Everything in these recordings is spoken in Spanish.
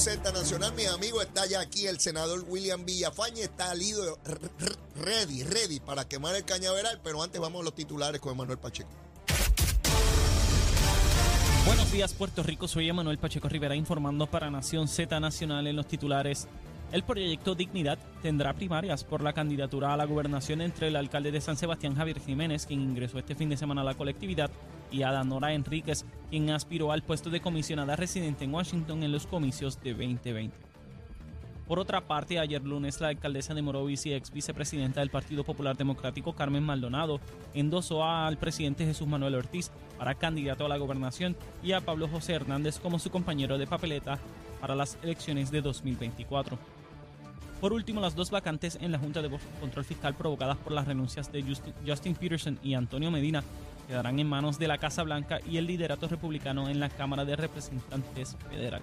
Z Nacional. Mi amigo está ya aquí, el senador William Villafañe está lido, ready, ready para quemar el cañaveral, pero antes vamos a los titulares con Emanuel Pacheco. Buenos días, Puerto Rico. Soy Emanuel Pacheco Rivera informando para Nación Z Nacional en los titulares. El proyecto Dignidad tendrá primarias por la candidatura a la gobernación entre el alcalde de San Sebastián, Javier Jiménez, quien ingresó este fin de semana a la colectividad, y Adanora Enríquez, quien aspiró al puesto de comisionada residente en Washington en los comicios de 2020. Por otra parte, ayer lunes la alcaldesa de Morovis y ex vicepresidenta del Partido Popular Democrático, Carmen Maldonado, endosó al presidente Jesús Manuel Ortiz para candidato a la gobernación y a Pablo José Hernández como su compañero de papeleta para las elecciones de 2024. Por último, las dos vacantes en la Junta de Control Fiscal provocadas por las renuncias de Justin Peterson y Antonio Medina quedarán en manos de la Casa Blanca y el liderato republicano en la Cámara de Representantes Federal.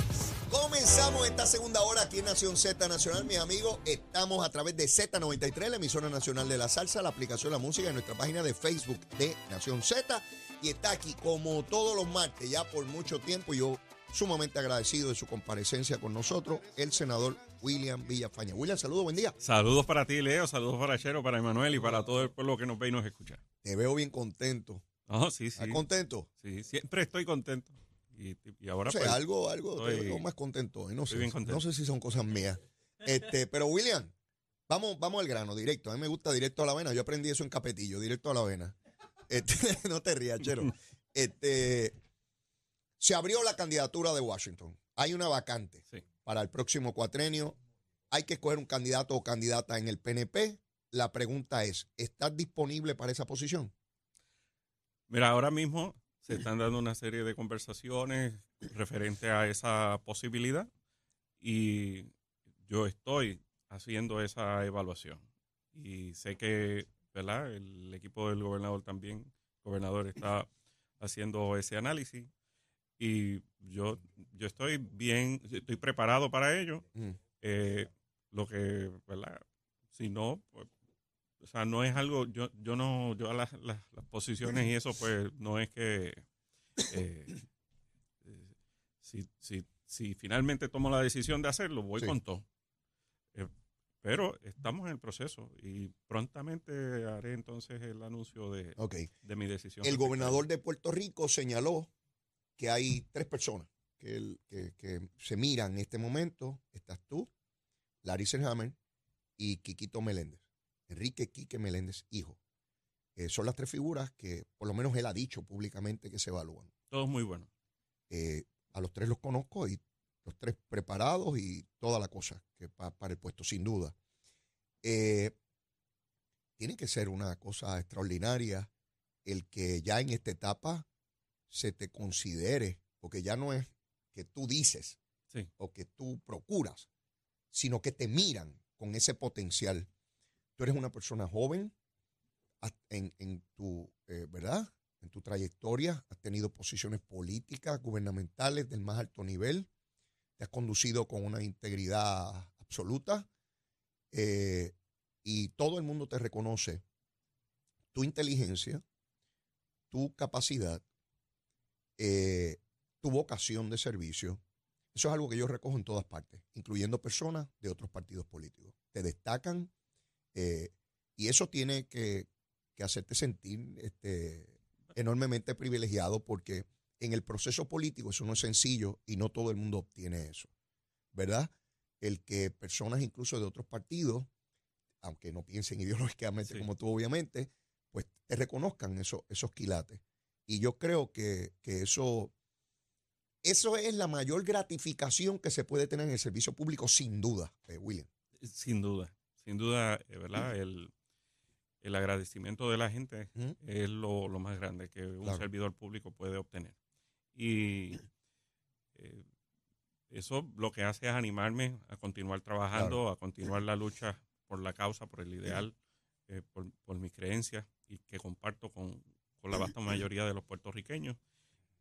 Comenzamos esta segunda hora aquí en Nación Z Nacional, mis amigos. Estamos a través de Z93, la emisora nacional de la salsa, la aplicación de la música en nuestra página de Facebook de Nación Z. Y está aquí como todos los martes, ya por mucho tiempo. Yo sumamente agradecido de su comparecencia con nosotros, el senador William Villafaña. William, saludos, buen día. Saludos para ti, Leo, saludos para Chero, para Emanuel y para todo el pueblo que nos ve y nos escucha. Te veo bien contento. Oh, sí, sí. ¿Estás contento? Sí, siempre estoy contento. Y, ahora pues, algo, algo, estoy, más contento. No sé, no sé si son cosas mías. Este, pero William, vamos, vamos al grano, directo. A mí me gusta directo a la vena. Yo aprendí eso en Capetillo, directo a la vena. Este, no te rías, Chero. Este, se abrió la candidatura de Washington. Hay una vacante para el próximo cuatrenio. Hay que escoger un candidato o candidata en el PNP. La pregunta es, ¿estás disponible para esa posición? Mira, ahora mismo se están dando una serie de conversaciones referente a esa posibilidad y yo estoy haciendo esa evaluación. Y sé que ¿verdad? el equipo del gobernador también, gobernador, está haciendo ese análisis y yo, yo estoy bien, estoy preparado para ello. Mm. Eh, lo que, ¿verdad? Si no, pues, o sea, no es algo, yo, yo no, yo las, las, posiciones y eso, pues no es que eh, eh, si, si, si, finalmente tomo la decisión de hacerlo, voy con todo. Eh, pero estamos en el proceso y prontamente haré entonces el anuncio de, de mi decisión. El gobernador de Puerto Rico señaló que hay tres personas que, que, que se miran en este momento. Estás tú, Larry Serhammer y Quiquito Meléndez. Enrique Quique Meléndez, hijo. Eh, son las tres figuras que por lo menos él ha dicho públicamente que se evalúan. Todos muy buenos. Eh, a los tres los conozco y los tres preparados y toda la cosa que para el puesto, sin duda. Eh, tiene que ser una cosa extraordinaria el que ya en esta etapa se te considere, porque ya no es que tú dices o que tú procuras, sino que te miran con ese potencial tú eres una persona joven en, tu, eh, ¿verdad? En tu trayectoria, has tenido posiciones políticas, gubernamentales del más alto nivel, te has conducido con una integridad absoluta eh, y todo el mundo te reconoce tu inteligencia, tu capacidad, eh, tu vocación de servicio. Eso es algo que yo recojo en todas partes, incluyendo personas de otros partidos políticos. Te destacan eh, y eso tiene que, hacerte sentir este, enormemente privilegiado porque en el proceso político eso no es sencillo y no todo el mundo obtiene eso, ¿verdad? El que personas incluso de otros partidos, aunque no piensen ideológicamente como tú obviamente, pues te reconozcan esos, esos quilates. Y yo creo que, eso, eso es la mayor gratificación que se puede tener en el servicio público, sin duda, eh, William. Sin duda sin duda, eh, ¿verdad? El, agradecimiento de la gente es lo, más grande que un servidor público puede obtener. Y eh, eso lo que hace es animarme a continuar trabajando, a continuar la lucha por la causa, por el ideal, eh, por, por mis creencias y que comparto con, con la vasta mayoría de los puertorriqueños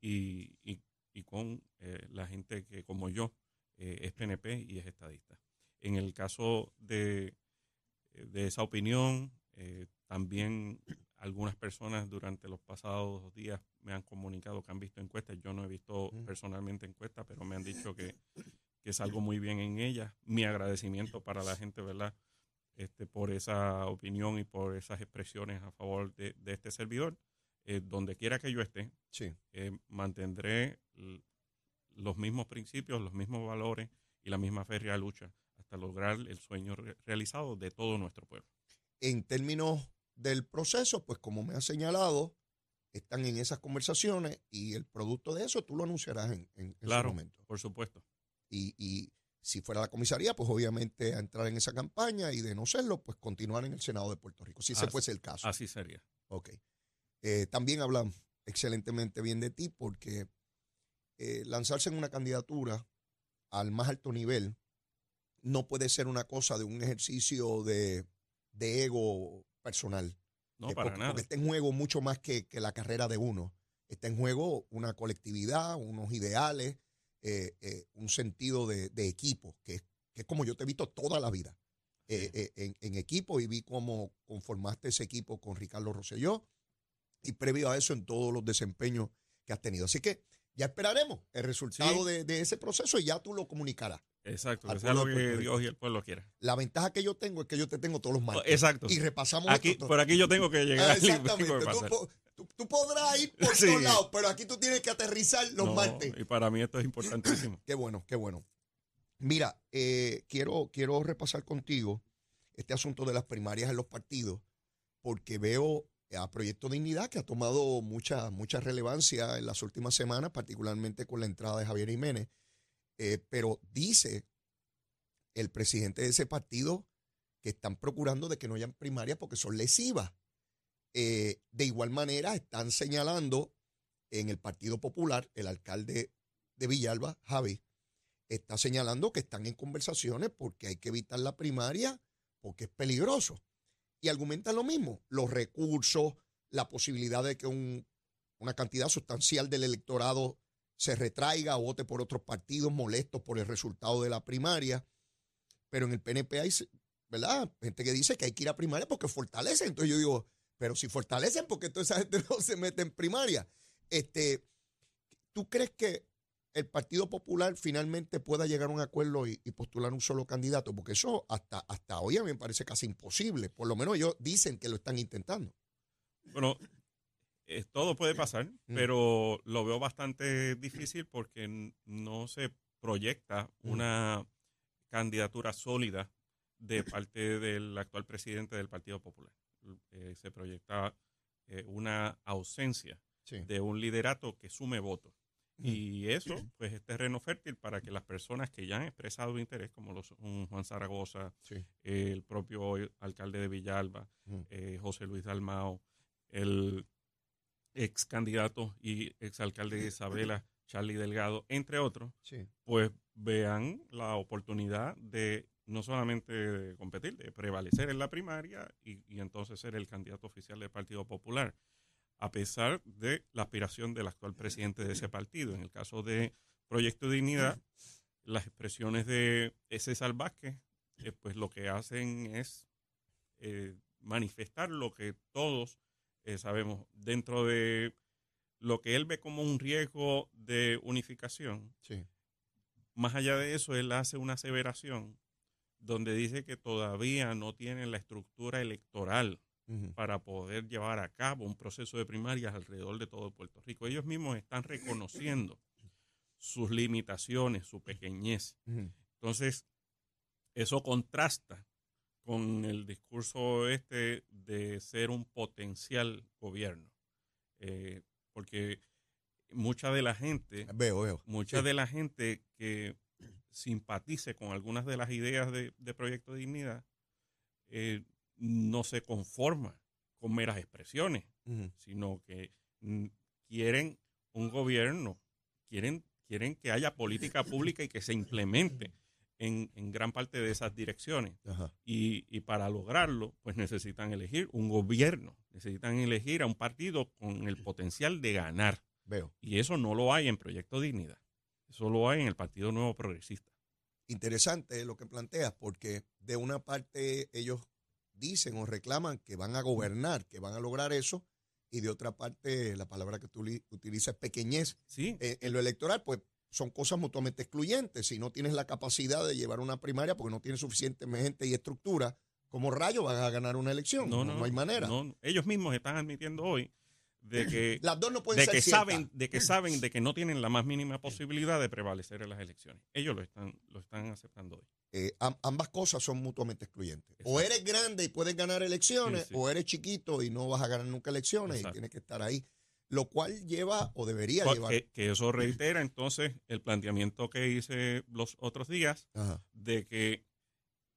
y, y- y con eh, la gente que como yo es PNP y es estadista. En el caso de, de esa opinión, eh, también algunas personas durante los pasados días me han comunicado que han visto encuestas. Yo no he visto personalmente encuestas, pero me han dicho que, que salgo muy bien en ellas. Mi agradecimiento para la gente, ¿verdad? Este, por esa opinión y por esas expresiones a favor de, de este servidor. Eh, donde quiera que yo esté, Sí. eh, mantendré los mismos principios, los mismos valores y la misma férrea lucha hasta lograr el sueño re- realizado de todo nuestro pueblo. En términos del proceso, pues como me ha señalado, están en esas conversaciones y el producto de eso tú lo anunciarás en, en, en su Claro. momento. Por supuesto. Y, y si fuera la comisaría, pues obviamente a entrar en esa campaña y de no serlo, pues continuar en el Senado de Puerto Rico, si ese Así- fuese el caso. Así sería. Ok. Eh, también hablan excelentemente bien de ti porque eh, lanzarse en una candidatura al más alto nivel no puede ser una cosa de un ejercicio de, de ego personal. No, para porque, nada. porque está en juego mucho más que, que la carrera de uno. Está en juego una colectividad, unos ideales, eh, eh, un sentido de, de equipo, que, que es como yo te he visto toda la vida. eh, en, en equipo y vi cómo conformaste ese equipo con Ricardo Rosselló y previo a eso en todos los desempeños que has tenido. Así que ya esperaremos el resultado Sí. de, de ese proceso y ya tú lo comunicarás. Exacto. Que sea lo que. Dios y el pueblo quiera. La ventaja que yo tengo es que yo te tengo todos los martes. Exacto. Y repasamos Aquí, esto por aquí yo tengo que llegar. Ah, exactamente. que Tú, podrás ir por Sí. todos lados, pero aquí tú tienes que aterrizar los No, martes. Y para mí esto es importantísimo. Qué bueno, qué bueno. Mira, eh, quiero, quiero repasar contigo este asunto de las primarias en los partidos, porque veo a Proyecto Dignidad que ha tomado mucha, mucha relevancia en las últimas semanas, particularmente con la entrada de Javier Jiménez, eh, pero dice el presidente de ese partido que están procurando de que no hayan primarias porque son lesivas. Eh, de igual manera, están señalando en el Partido Popular, el alcalde de Villalba, Javi, está señalando que están en conversaciones porque hay que evitar la primaria porque es peligroso. Y argumentan lo mismo, los recursos, la posibilidad de que un- una cantidad sustancial del electorado se retraiga o vote por otros partidos molestos por el resultado de la primaria. Pero en el PNP hay, ¿verdad? Gente que dice que hay que ir a primaria porque fortalece. Entonces yo digo, pero si fortalecen, porque toda esa gente no se mete en primaria? Este, ¿Tú crees que el Partido Popular finalmente pueda llegar a un acuerdo y, y postular un solo candidato? Porque eso hasta, hasta hoy a mí me parece casi imposible. Por lo menos ellos dicen que lo están intentando. Bueno, eh, todo puede pasar, Mm. pero lo veo bastante difícil porque no se proyecta Mm. una candidatura sólida de parte del actual presidente del Partido Popular. Eh, se proyecta eh, una ausencia Sí. de un liderato que sume votos. Y eso, pues, es terreno fértil para que las personas que ya han expresado interés, como los, un Juan Zaragoza, Sí. el propio alcalde de Villalba, eh, José Luis Dalmao, el ex candidato y ex alcalde de Isabela, Charlie Delgado, entre otros, Sí. pues vean la oportunidad de no solamente de competir, de prevalecer en la primaria y, y entonces ser el candidato oficial del Partido Popular, a pesar de la aspiración del actual presidente de ese partido. En el caso de Proyecto Dignidad, las expresiones de ese Vázquez, eh, pues lo que hacen es eh, manifestar lo que todos eh, sabemos dentro de lo que él ve como un riesgo de unificación. Sí. Más allá de eso, él hace una aseveración donde dice que todavía no tienen la estructura electoral Para poder llevar a cabo un proceso de primarias alrededor de todo Puerto Rico. Ellos mismos están reconociendo sus limitaciones, su pequeñez. Entonces, eso contrasta con el discurso este de ser un potencial gobierno. Eh, porque mucha de la gente Veo, veo. mucha Sí. de la gente que simpatice con algunas de las ideas de, de Proyecto Dignidad eh, no se conforma con meras expresiones, sino que mm, quieren un gobierno, quieren, quieren que haya política pública y que se implemente en, en gran parte de esas direcciones. Y, y para lograrlo, pues necesitan elegir un gobierno, necesitan elegir a un partido con el potencial de ganar. Veo. Y eso no lo hay en Proyecto Dignidad. Eso lo hay en el Partido Nuevo Progresista. Interesante lo que planteas, porque de una parte ellos dicen o reclaman que van a gobernar, que van a lograr eso, y de otra parte la palabra que tú li- utilizas, pequeñez, Sí, eh, en lo electoral, pues son cosas mutuamente excluyentes. Si no tienes la capacidad de llevar una primaria porque no tienes suficiente gente y estructura, ¿cómo rayo vas a ganar una elección? No, no hay manera. no, no. ellos mismos están admitiendo hoy de que, Las dos no pueden de ser que ciertas. saben, de que saben de que no tienen la más mínima posibilidad de prevalecer en las elecciones. Ellos lo están, lo están aceptando hoy. Eh, am- ambas cosas son mutuamente excluyentes. O eres grande y puedes ganar elecciones, Sí, sí. o eres chiquito y no vas a ganar nunca elecciones Exacto. y tienes que estar ahí. Lo cual lleva o debería llevar. Que, que eso reitera entonces el planteamiento que hice los otros días Ajá. de que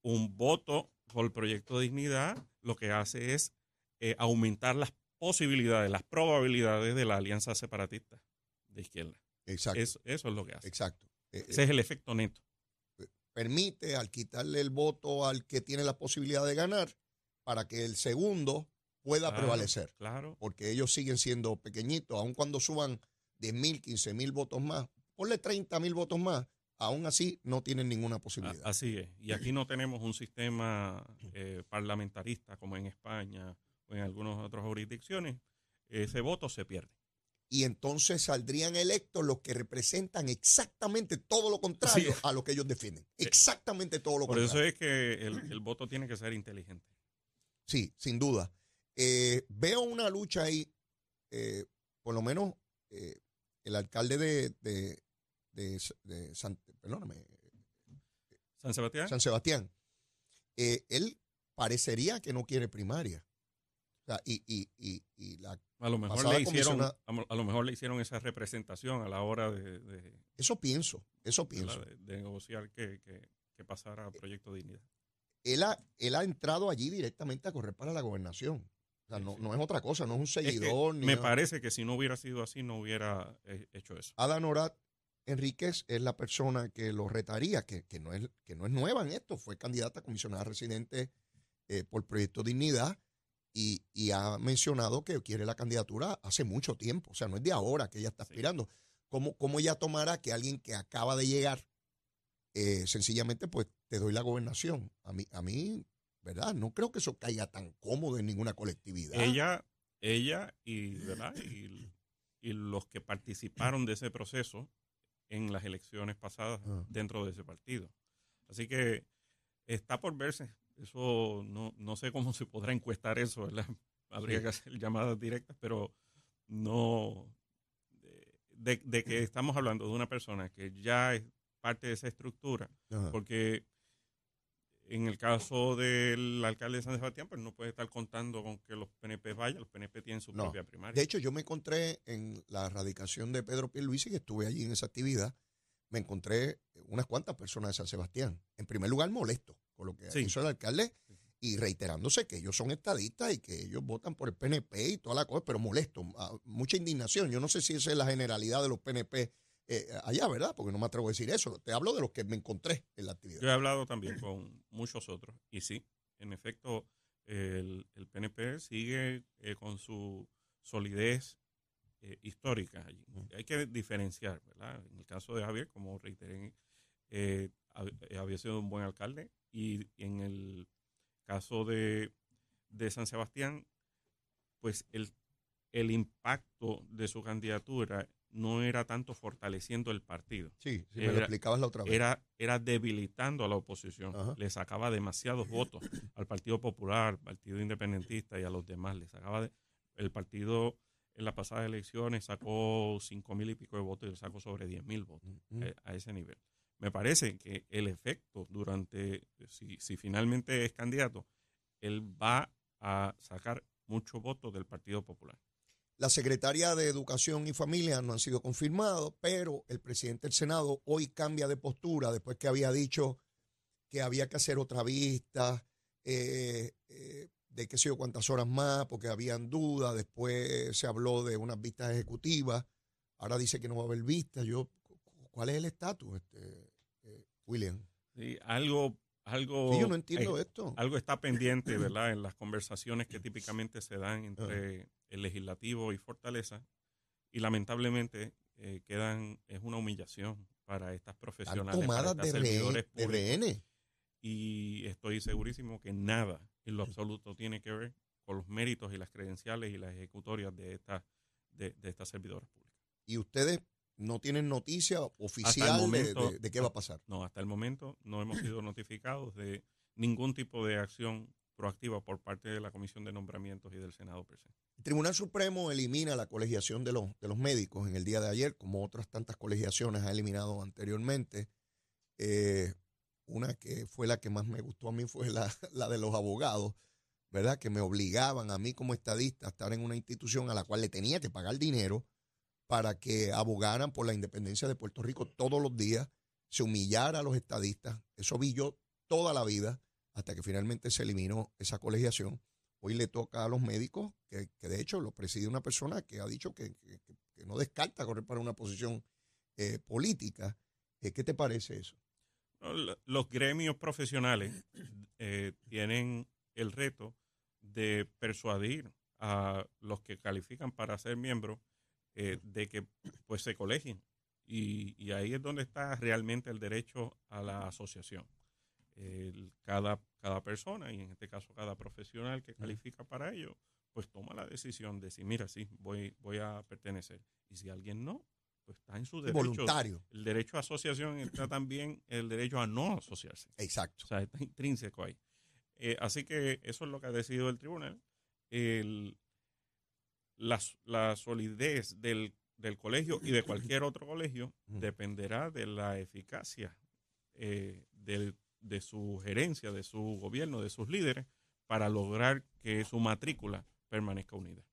un voto por el proyecto de dignidad lo que hace es eh, aumentar las posibilidades, las probabilidades de la alianza separatista de izquierda. Exacto. Eso, eso es lo que hace. exacto. Eh, Ese es el efecto neto. Permite al quitarle el voto al que tiene la posibilidad de ganar para que el segundo pueda Claro, prevalecer. Claro. Porque ellos siguen siendo pequeñitos, aun cuando suban 10 mil, 15 mil votos más, ponle 30 mil votos más, aún así no tienen ninguna posibilidad. Así es. Y aquí no tenemos un sistema eh, parlamentarista como en España o en algunas otras jurisdicciones. Ese voto se pierde. Y entonces saldrían electos los que representan exactamente todo lo contrario Sí. a lo que ellos defienden. Exactamente todo lo Por eso contrario. es que el, el voto tiene que ser inteligente. Sí, sin duda. Eh, veo una lucha ahí, eh, por lo menos eh, el alcalde de, de, de, de San, perdóname, San Sebastián. San Sebastián, él parecería que no quiere primaria. O sea, y, y, y, y A lo mejor le hicieron, a, lo mejor le hicieron esa representación a la hora de, de- eso pienso, eso pienso. de- de negociar que, que, que pasara a Proyecto Dignidad. él ha, él ha entrado allí directamente a correr para la gobernación. O sea, Sí, no, sí. no es otra cosa, no es un Es que seguidor. ni me nada. parece que si no hubiera sido así, no hubiera eh, hecho eso. Adán Orat Enríquez es la persona que lo retaría, que, que no, es, que no es nueva en esto, fue candidata a comisionada residente eh, por Proyecto Dignidad y, y ha mencionado que quiere la candidatura hace mucho tiempo, o sea, no es de ahora que ella está Sí. aspirando. ¿Cómo, cómo ella tomará que alguien que acaba de llegar, eh, sencillamente, pues te doy la gobernación? A mí, a mí, ¿verdad? No creo que eso caiga tan cómodo en ninguna colectividad. Ella, ella y, ¿verdad? y, y los que participaron de ese proceso en las elecciones pasadas Ah. dentro de ese partido. Así que está por verse. Eso no, no sé cómo se podrá encuestar eso, ¿verdad? Habría Sí. que hacer llamadas directas, pero no. De, de que estamos hablando de una persona que ya es parte de esa estructura, Ajá. porque en el caso del alcalde de San Sebastián, pues no puede estar contando con que los PNP vayan, los PNP tienen su No. propia primaria. De hecho, yo me encontré en la radicación de Pedro Pierluisi, que estuve allí en esa actividad, me encontré unas cuantas personas de San Sebastián. En primer lugar, molesto con lo que Sí. hizo el alcalde y reiterándose que ellos son estadistas y que ellos votan por el PNP y toda la cosa, pero molesto, ah, mucha indignación. Yo no sé si esa es la generalidad de los PNP eh, allá, ¿verdad? Porque no me atrevo a decir eso. Te hablo de los que me encontré en la actividad. Yo he hablado también con muchos otros y sí, en efecto, el, el PNP sigue eh, con su solidez eh, histórica. allí. Hay que diferenciar, ¿verdad? En el caso de Javier, como reiteré, había sido un buen alcalde y en el caso de, de San Sebastián, pues el, el impacto de su candidatura no era tanto fortaleciendo el partido Sí, sí, me lo Era- explicabas la otra vez. era, era debilitando a la oposición. Ajá. Le sacaba demasiados votos al Partido Popular, al Partido Independentista y a los demás. Le sacaba de- el partido en las pasadas elecciones sacó cinco mil y pico de votos y le sacó sobre diez mil votos a, a ese nivel. Me parece que el efecto durante, si, si finalmente es candidato, él va a sacar muchos votos del Partido Popular. La secretaria de Educación y Familia no han sido confirmados, pero el presidente del Senado hoy cambia de postura después que había dicho que había que hacer otra vista, eh, eh, de qué sé yo cuántas horas más, porque habían dudas. Después se habló de unas vistas ejecutivas. Ahora dice que no va a haber vistas. Yo, ¿Cuál es el estatus, este, William? Sí, algo, algo, Sí, yo no entiendo eh, esto. algo está pendiente, ¿verdad? En las conversaciones que típicamente se dan entre el legislativo y Fortaleza. Y lamentablemente eh, quedan, es una humillación para estas profesionales, tomadas de rehén- de públicos. rehenes. Y estoy segurísimo que nada en lo absoluto tiene que ver con los méritos y las credenciales y las ejecutorias de estas de, de estas servidoras públicas. Y ustedes no tienen noticia oficial de- momento- de, de qué va a pasar. No, hasta el momento no hemos sido notificados de ningún tipo de acción proactiva por parte de la Comisión de Nombramientos y del Senado per se. El Tribunal Supremo elimina la colegiación de los, de los médicos en el día de ayer, como otras tantas colegiaciones ha eliminado anteriormente. Eh, una que fue la que más me gustó a mí fue la, la de los abogados, ¿verdad? Que me obligaban a mí como estadista a estar en una institución a la cual le tenía que pagar dinero para que abogaran por la independencia de Puerto Rico todos los días, se humillara a los estadistas. Eso vi yo toda la vida hasta que finalmente se eliminó esa colegiación. Hoy le toca a los médicos, que, que de hecho lo preside una persona que ha dicho que, que- no descarta correr para una posición eh, política. Eh, ¿Qué te parece eso? Los gremios profesionales eh, tienen el reto de persuadir a los que califican para ser miembros eh, de que pues se colegien. Y, y ahí es donde está realmente el derecho a la asociación. El- cada, cada persona, y en este caso cada profesional que califica para ello, pues toma la decisión de decir, mira, sí, voy, voy a pertenecer. Y si alguien no, pues está en su derecho. Voluntario. El derecho a asociación está también el derecho a no asociarse. Exacto. O sea, está intrínseco ahí. Eh, así que eso es lo que ha decidido el tribunal. El- la, la solidez del, del colegio y de cualquier otro colegio dependerá de la eficacia eh, del- de su gerencia, de su gobierno, de sus líderes, para lograr que su matrícula permanezca unida.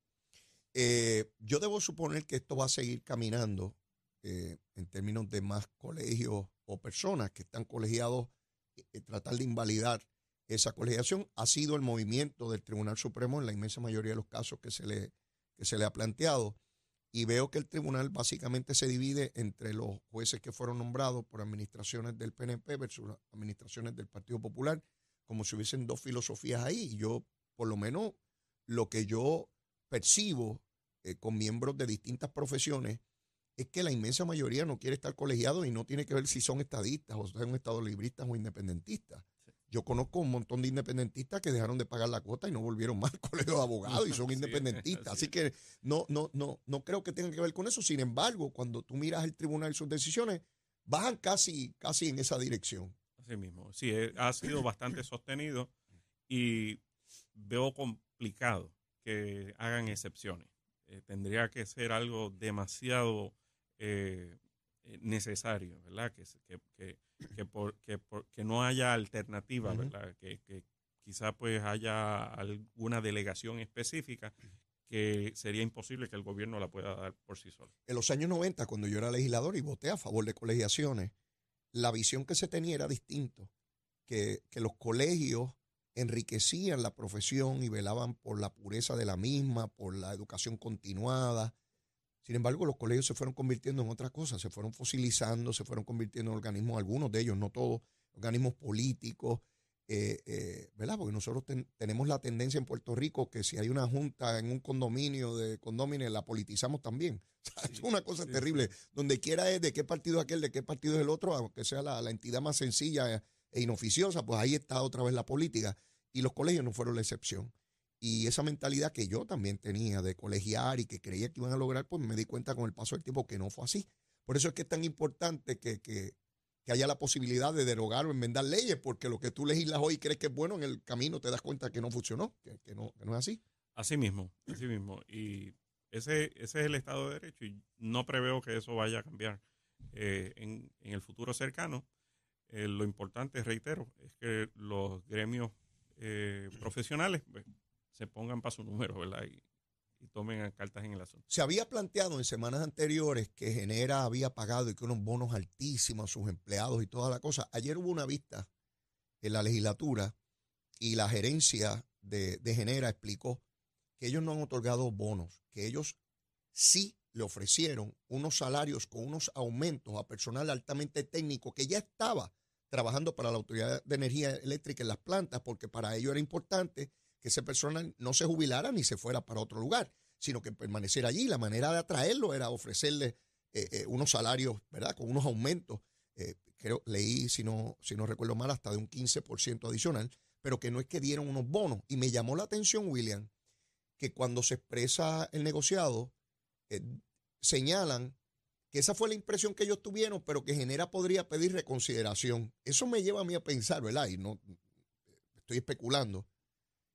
Eh, yo debo suponer que esto va a seguir caminando eh, en términos de más colegios o personas que están colegiados, eh, tratar de invalidar esa colegiación. Ha sido el movimiento del Tribunal Supremo en la inmensa mayoría de los casos que se le, que se le ha planteado. Y veo que el tribunal básicamente se divide entre los jueces que fueron nombrados por administraciones del PNP versus administraciones del Partido Popular, como si hubiesen dos filosofías ahí. Yo, por lo menos, lo que yo percibo eh, con miembros de distintas profesiones es que la inmensa mayoría no quiere estar colegiado y no tiene que ver si son estadistas o son estado libristas o independentistas. Yo conozco un montón de independentistas que dejaron de pagar la cuota y no volvieron más al colegio de abogados y son Sí, independentistas. así Así que no, no, no, no creo que tenga que ver con eso. Sin embargo, cuando tú miras el tribunal y sus decisiones, bajan casi, casi en esa dirección. Así mismo. Sí, eh, ha sido bastante sostenido y veo complicado que hagan excepciones. Eh, tendría que ser algo demasiado eh, necesario, ¿verdad? Que, que, que, que, por- que, por- que no haya alternativa. Que, que quizá pues haya alguna delegación específica que sería imposible que el gobierno la pueda dar por sí solo. en los años 90, cuando yo era legislador y voté a favor de colegiaciones, la visión que se tenía era distinto, que, que los colegios enriquecían la profesión y velaban por la pureza de la misma, por la educación continuada. Sin embargo, los colegios se fueron convirtiendo en otras cosas, se fueron fosilizando, se fueron convirtiendo en organismos, algunos de ellos, no todos, organismos políticos, eh, eh, ¿verdad? Porque nosotros ten- tenemos la tendencia en Puerto Rico que si hay una junta en un condominio de condóminos, la politizamos también. O sea, es una cosa sí, terrible. Donde quiera es de qué partido es aquel, de qué partido es el otro, aunque sea la, la entidad más sencilla e inoficiosa, pues ahí está otra vez la política. Y los colegios no fueron la excepción. Y esa mentalidad que yo también tenía de colegiar y que creía que iban a lograr, pues me di cuenta con el paso del tiempo que no fue así. Por eso es que es tan importante que, que, que haya la posibilidad de derogar o enmendar leyes, porque lo que tú legislas hoy y crees que es bueno, en el camino te das cuenta que no funcionó, que, no, no es así. Así mismo, así mismo. Y ese, ese es el Estado de Derecho y no preveo que eso vaya a cambiar eh, en, en el futuro cercano. Eh, lo importante, reitero, es que los gremios eh, profesionales pues, se pongan para su número, ¿verdad? Y, tomen cartas en el asunto. Se había planteado en semanas anteriores que Genera había pagado y que unos bonos altísimos a sus empleados y toda la cosa. Ayer hubo una vista en la legislatura y la gerencia de, de Genera explicó que ellos no han otorgado bonos, que ellos sí le ofrecieron unos salarios con unos aumentos a personal altamente técnico que ya estaba trabajando para la Autoridad de Energía Eléctrica en las plantas, porque para ello era importante que ese personal no se jubilara ni se fuera para otro lugar, sino que permaneciera allí. La manera de atraerlo era ofrecerle eh, eh, unos salarios, ¿verdad? Con unos aumentos. Eh, creo, leí, si no, si no recuerdo mal, hasta de un 15% adicional, pero que no es que dieron unos bonos. Y me llamó la atención, William, que cuando se expresa el negociado, señalan que esa fue la impresión que ellos tuvieron, pero que Genera podría pedir reconsideración. Eso me lleva a mí a pensar, ¿verdad? Y no estoy especulando,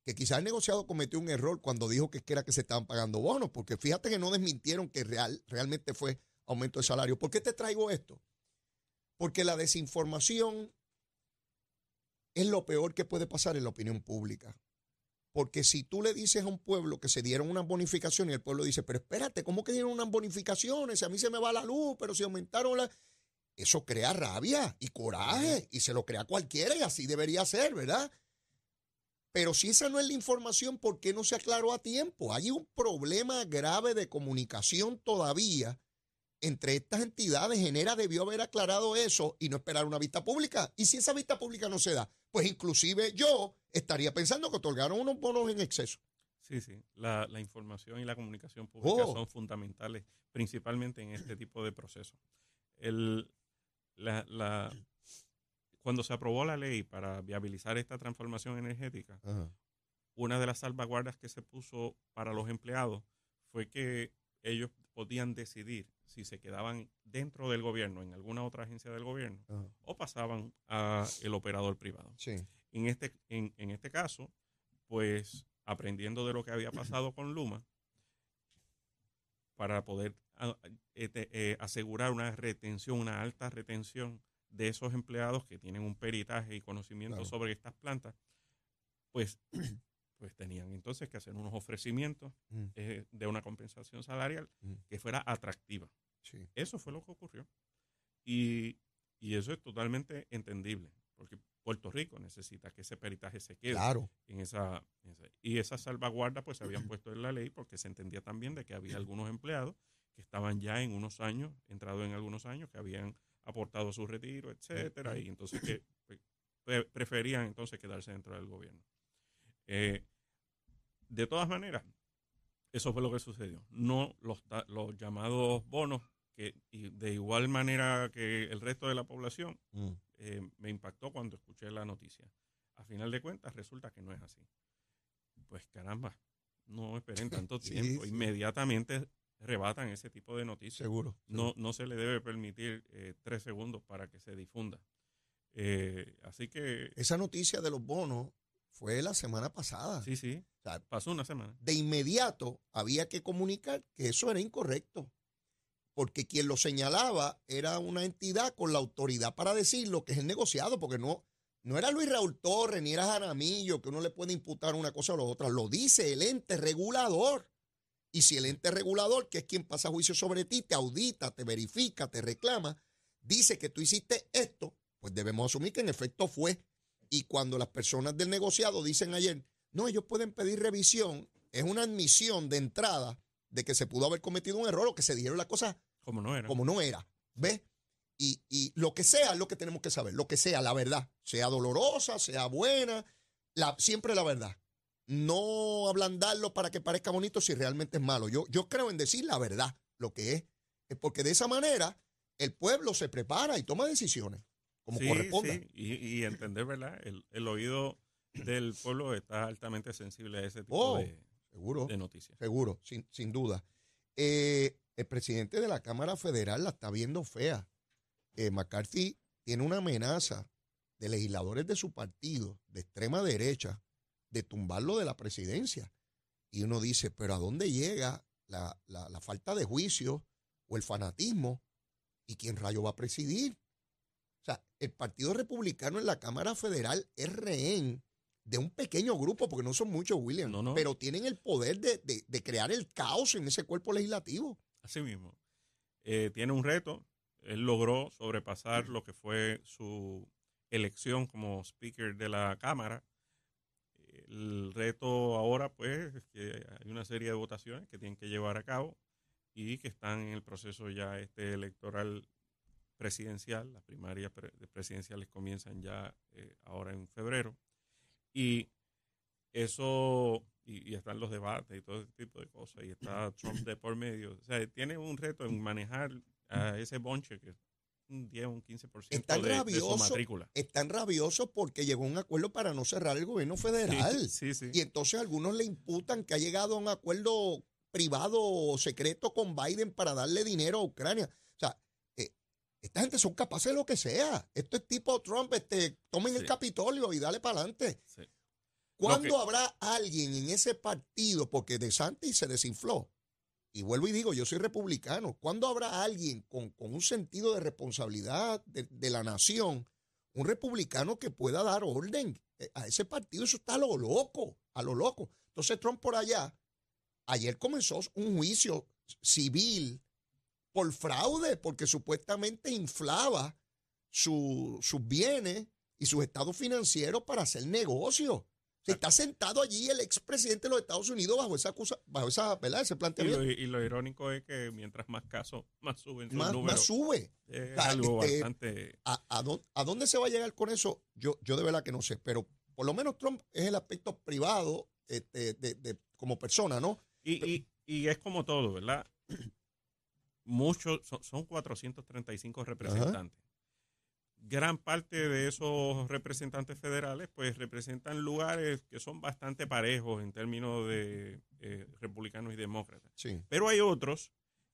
que quizás el negociado cometió un error cuando dijo que era que se estaban pagando bonos, porque fíjate que no desmintieron que real, realmente fue aumento de salario. ¿Por qué te traigo esto? Porque la desinformación es lo peor que puede pasar en la opinión pública. Porque si tú le dices a un pueblo que se dieron unas bonificaciones y el pueblo dice, pero espérate, ¿cómo que dieron unas bonificaciones? Si a mí se me va la luz, pero si aumentaron la... Eso crea rabia y coraje y se lo crea cualquiera y así debería ser, ¿verdad? Pero si esa no es la información, ¿por qué no se aclaró a tiempo? Hay un problema grave de comunicación todavía entre estas entidades. Genera debió haber aclarado eso y no esperar una vista pública. Y si esa vista pública no se da, pues inclusive yo estaría pensando que otorgaron unos bonos en exceso. Sí, sí. La, información y la comunicación pública oh. son fundamentales, principalmente en este tipo de procesos. El, la, cuando se aprobó la ley para viabilizar esta transformación energética, una de las salvaguardas que se puso para los empleados fue que ellos podían decidir si se quedaban dentro del gobierno, en alguna otra agencia del gobierno, o pasaban a el operador privado. En, este, en, este caso, pues aprendiendo de lo que había pasado con Luma, para poder ah, este, eh, asegurar una retención, una alta retención de esos empleados que tienen un peritaje y conocimiento sobre estas plantas, pues pues tenían entonces que hacer unos ofrecimientos mm. eh, de una compensación salarial mm. que fuera atractiva. Eso fue lo que ocurrió. Y, eso es totalmente entendible, porque Puerto Rico necesita que ese peritaje se quede en, esa, Y esa salvaguarda pues se habían puesto en la ley porque se entendía también de que había algunos empleados que estaban ya en unos años, entrados en algunos años, que habían aportado su retiro, etcétera, y entonces que pues, preferían entonces quedarse dentro del gobierno. Eh, de todas maneras, eso fue lo que sucedió. No los, los llamados bonos, que y de igual manera que el resto de la población, mm. eh, me impactó cuando escuché la noticia. A final de cuentas, resulta que no es así. Pues caramba, no esperen tanto tiempo. Inmediatamente rebatan ese tipo de noticias. Seguro. No, no se le debe permitir eh, tres segundos para que se difunda. así que... Esa noticia de los bonos fue la semana pasada. Sí, sí. pasó una semana. De inmediato había que comunicar que eso era incorrecto. Porque quien lo señalaba era una entidad con la autoridad para decir lo que es el negociado, porque no, no era Luis Raúl Torres ni era Jaramillo, que uno le puede imputar una cosa o la otra. Lo dice el ente regulador. Y si el ente regulador, que es quien pasa juicio sobre ti, te audita, te verifica, te reclama, dice que tú hiciste esto, pues debemos asumir que en efecto fue y cuando las personas del negociado dicen ayer, no, ellos pueden pedir revisión, es una admisión de entrada de que se pudo haber cometido un error o que se dijeron las cosas como no era. Como no era. ¿Ves? Y, y, lo que sea es lo que tenemos que saber, lo que sea, la verdad, sea dolorosa, sea buena, la, siempre la verdad. No ablandarlo para que parezca bonito si realmente es malo. Yo, yo creo en decir la verdad, lo que es. es porque de esa manera el pueblo se prepara y toma decisiones como corresponde. Y, entender, ¿verdad? El, oído del pueblo está altamente sensible a ese tipo oh, de, seguro, de noticias. Seguro, sin, sin duda. Eh, el presidente de la Cámara Federal la está viendo fea. Eh, McCarthy tiene una amenaza de legisladores de su partido, de extrema derecha, de tumbarlo de la presidencia. Y uno dice, pero ¿a dónde llega la, la falta de juicio o el fanatismo? ¿Y quién rayo va a presidir? O sea, el Partido Republicano en la Cámara Federal es rehén de un pequeño grupo, porque no son muchos, William, pero tienen el poder de, crear el caos en ese cuerpo legislativo. Así mismo. Eh, tiene un reto. Él logró sobrepasar lo que fue su elección como speaker de la Cámara. El reto ahora, pues, es que hay una serie de votaciones que tienen que llevar a cabo y que están en el proceso ya este electoral presidencial, las primarias pre- presidenciales comienzan ya eh, ahora en febrero, y eso, y, están los debates y todo ese tipo de cosas, y está Trump de por medio, o sea, tiene un reto en manejar a ese bonche que un 10 o un 15% Están de, de su matrícula. Están rabiosos porque llegó a un acuerdo para no cerrar el gobierno federal. Sí, sí. Y entonces algunos le imputan que ha llegado a un acuerdo privado o secreto con Biden para darle dinero a Ucrania. O sea, eh, esta gente son capaces de lo que sea. Esto es tipo Trump, este, tomen el. Capitolio y dale para adelante. ¿Cuándo habrá alguien en ese partido? Porque De Santis se desinfló. Y vuelvo y digo, yo soy republicano. ¿Cuándo habrá alguien con, con un sentido de responsabilidad de, de la nación, un republicano que pueda dar orden eh, a ese partido? Eso está a lo loco, a lo loco. Entonces Trump por allá, ayer comenzó un juicio civil por fraude, porque supuestamente inflaba su- sus bienes y sus estados financieros para hacer negocios. Se está sentado allí el expresidente de los Estados Unidos bajo esa acusa, bajo esa, ¿verdad? Ese Y lo, planteamiento. y lo irónico es que mientras más casos, más suben sus Más, números. más sube. Es Ah, algo este, bastante... ¿A, a dónde, a dónde se va a llegar con eso? Yo, yo de verdad que no sé, pero por lo menos Trump es el aspecto privado este, de, de- como persona, ¿no? Y, y, y es como todo, ¿verdad? Muchos, son, son 435 representantes. Gran parte de esos representantes federales, pues representan lugares que son bastante parejos en términos de eh, republicanos y demócratas. Sí. Pero hay otros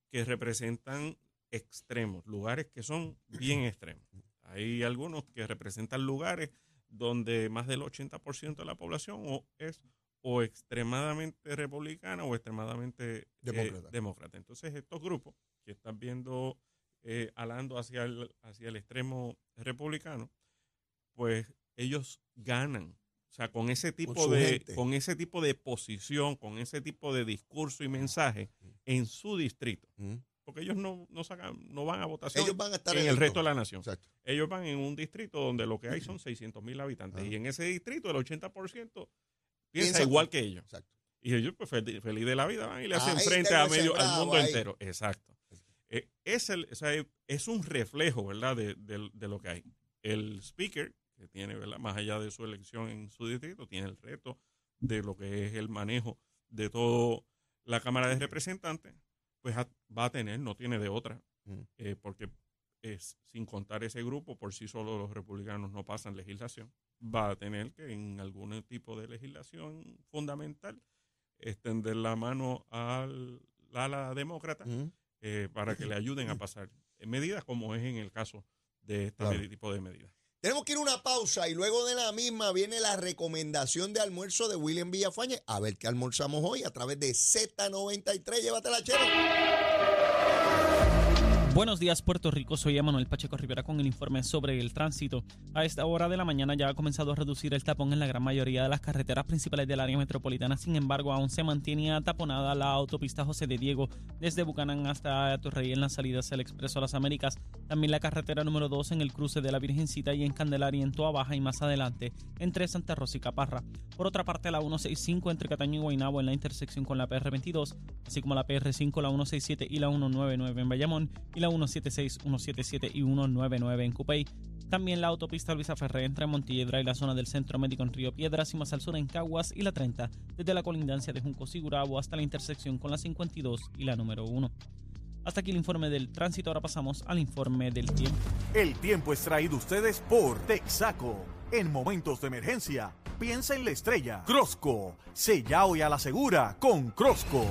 que representan extremos, lugares que son bien extremos. Hay algunos que representan lugares donde más del 80% de la población o es o extremadamente republicana o extremadamente eh, Demócrata. demócrata. Entonces estos grupos que están viendo eh, alando hacia el, hacia el extremo republicano, pues ellos ganan. O sea, con ese tipo de gente. con ese tipo de posición, con ese tipo de discurso y mensaje en su distrito, Mm. porque ellos no, no sacan, no van a votación Ellos van a estar en el resto de la nación. Exacto. Ellos van en un distrito donde lo que hay son 600 mil habitantes y en ese distrito el 80% piensa, Piensa igual que ellos. Exacto. Y ellos, pues, fel- feliz de la vida, van y le hacen Ahí frente a medio, al mundo ahí. entero. Exacto. Eh, es, el, o sea, es un reflejo, ¿verdad?, de, de- de lo que hay. El speaker, que tiene, ¿verdad?, más allá de su elección en su distrito, tiene el reto de lo que es el manejo de toda la Cámara de Representantes, pues va a tener, no tiene de otra, Mm. eh, porque es, sin contar ese grupo, por sí solo los republicanos no pasan legislación, va a tener que en algún tipo de legislación fundamental extender la mano al ala demócrata Mm. Eh, para que le ayuden a pasar medidas como es en el caso de este Claro. tipo de medidas. Tenemos que ir a una pausa y luego de la misma viene la recomendación de almuerzo de William Villafañe. A ver qué almorzamos hoy a través de Z93. Llévatela, chero. Buenos días Puerto Rico, soy Emanuel Pacheco Rivera con el informe sobre el tránsito. A esta hora de la mañana ya ha comenzado a reducir el tapón en la gran mayoría de las carreteras principales del área metropolitana, sin embargo aún se mantiene ataponada la autopista José de Diego desde Bucanán hasta Torrey en las salidas del Expreso a las Américas, también la carretera número 2 en el cruce de la Virgencita y en Candelaria en Toa Baja y más adelante entre Santa Rosa y Caparra. Por otra parte la 165 entre Cataño y Guaynabo en la intersección con la PR22, así como la PR5, la 167 y la 199 en Bayamón y la 176, 177 y 199 en Cupey. También la autopista Luisa Ferré entre Montilledra y la zona del Centro Médico en Río Piedras y más al sur en Caguas y la 30, desde la colindancia de Junco Sigurabo hasta la intersección con la 52 y la número 1. Hasta aquí el informe del tránsito, ahora pasamos al informe del tiempo. El tiempo es traído ustedes por Texaco. En momentos de emergencia, piensa en la estrella. Crosco, sella hoy a la segura con Crosco.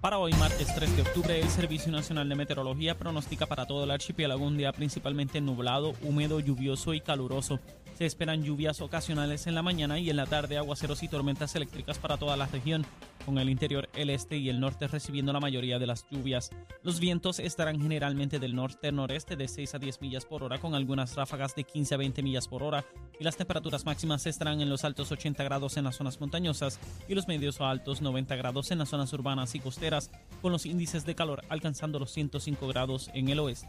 Para hoy, martes 3 de octubre, el Servicio Nacional de Meteorología pronostica para todo el archipiélago un día principalmente nublado, húmedo, lluvioso y caluroso. Se esperan lluvias ocasionales en la mañana y en la tarde aguaceros y tormentas eléctricas para toda la región, con el interior, el este y el norte recibiendo la mayoría de las lluvias. Los vientos estarán generalmente del norte-noreste de 6 a 10 millas por hora, con algunas ráfagas de 15 a 20 millas por hora, y las temperaturas máximas estarán en los altos 80 grados en las zonas montañosas y los medios o altos 90 grados en las zonas urbanas y costeras, con los índices de calor alcanzando los 105 grados en el oeste.